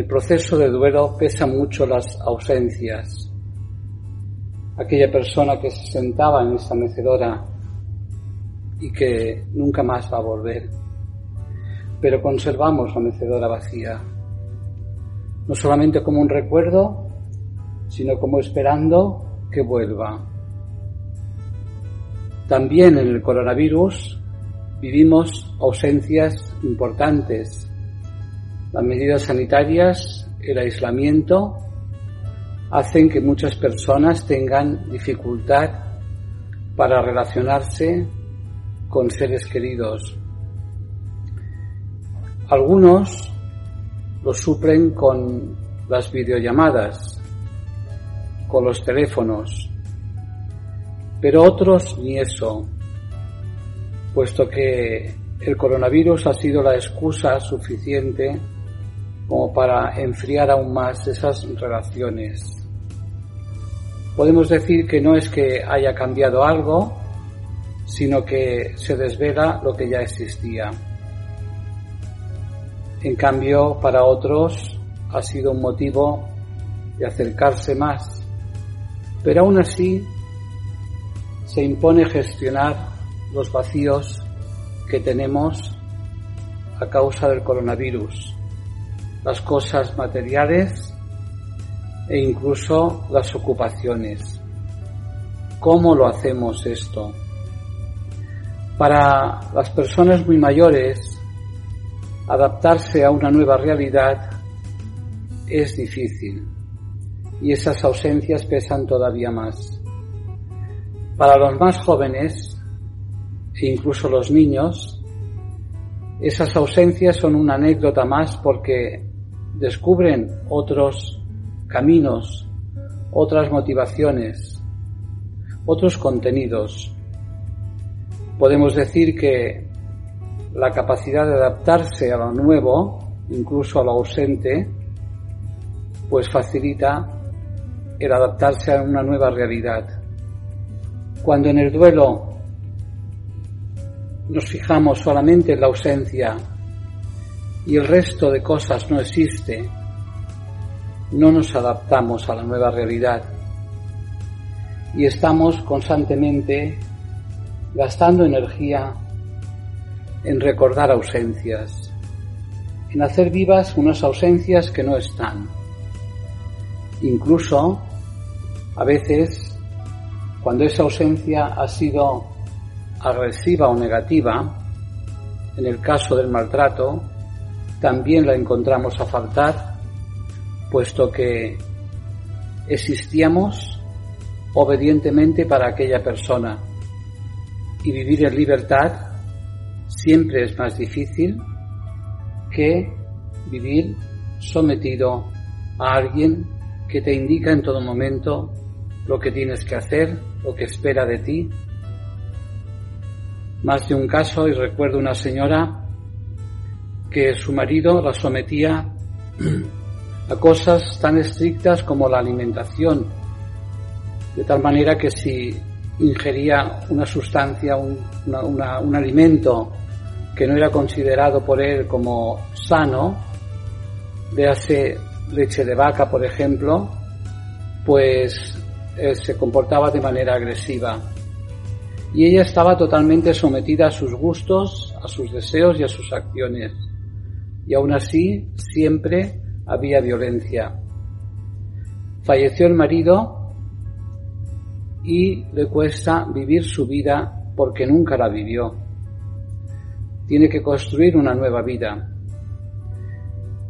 el proceso de duelo pesa mucho las ausencias. Aquella persona que se sentaba en esa mecedora y que nunca más va a volver. Pero conservamos la mecedora vacía, no solamente como un recuerdo, sino como esperando que vuelva. También en el coronavirus vivimos ausencias importantes. Las medidas sanitarias, el aislamiento, hacen que muchas personas tengan dificultad para relacionarse con seres queridos. Algunos lo suplen con las videollamadas, con los teléfonos, pero otros ni eso, puesto que el coronavirus ha sido la excusa suficiente como para enfriar aún más esas relaciones. Podemos decir que no es que haya cambiado algo, sino que se desvela lo que ya existía. En cambio, para otros ha sido un motivo de acercarse más. Pero aún así, se impone gestionar los vacíos que tenemos a causa del coronavirus, las cosas materiales e incluso las ocupaciones. ¿Cómo lo hacemos esto? Para las personas muy mayores, adaptarse a una nueva realidad es difícil y esas ausencias pesan todavía más. Para los más jóvenes e incluso los niños, esas ausencias son una anécdota más porque descubren otros caminos, otras motivaciones, otros contenidos. Podemos decir que la capacidad de adaptarse a lo nuevo, incluso a lo ausente, pues facilita el adaptarse a una nueva realidad. Cuando en el duelo nos fijamos solamente en la ausencia y el resto de cosas no existe, no nos adaptamos a la nueva realidad y estamos constantemente gastando energía en recordar ausencias, en hacer vivas unas ausencias que no están. Incluso, a veces, cuando esa ausencia ha sido agresiva o negativa, en el caso del maltrato, también la encontramos a faltar, puesto que existíamos obedientemente para aquella persona y vivir en libertad siempre es más difícil que vivir sometido a alguien que te indica en todo momento lo que tienes que hacer, lo que espera de ti. Más de un caso, y recuerdo una señora que su marido la sometía a cosas tan estrictas como la alimentación, de tal manera que si ingería una sustancia, un, un alimento que no era considerado por él como sano, hace leche de vaca, por ejemplo, pues eh, se comportaba de manera agresiva. Y ella estaba totalmente sometida a sus gustos, a sus deseos y a sus acciones. Y aún así siempre había violencia. Falleció el marido y le cuesta vivir su vida porque nunca la vivió tiene que construir una nueva vida.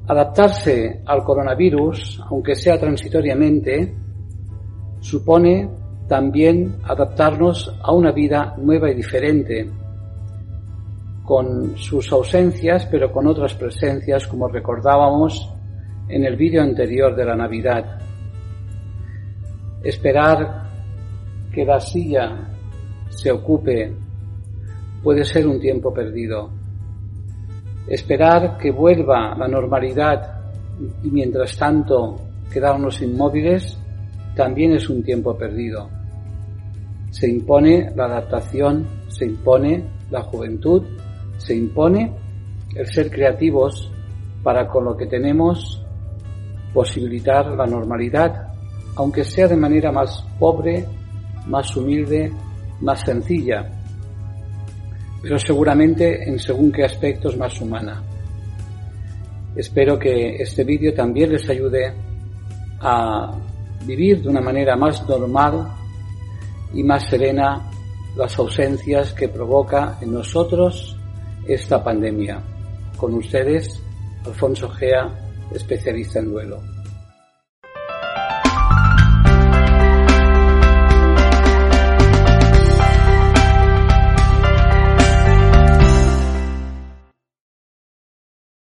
Adaptarse al coronavirus, aunque sea transitoriamente, supone también adaptarnos a una vida nueva y diferente, con sus ausencias, pero con otras presencias, como recordábamos en el vídeo anterior de la Navidad. Esperar que la silla se ocupe puede ser un tiempo perdido. Esperar que vuelva la normalidad y mientras tanto quedarnos inmóviles también es un tiempo perdido. Se impone la adaptación, se impone la juventud, se impone el ser creativos para con lo que tenemos posibilitar la normalidad, aunque sea de manera más pobre, más humilde, más sencilla, pero seguramente en según qué aspectos más humana. Espero que este vídeo también les ayude a vivir de una manera más normal y más serena las ausencias que provoca en nosotros esta pandemia. Con ustedes, Alfonso Gea, especialista en duelo.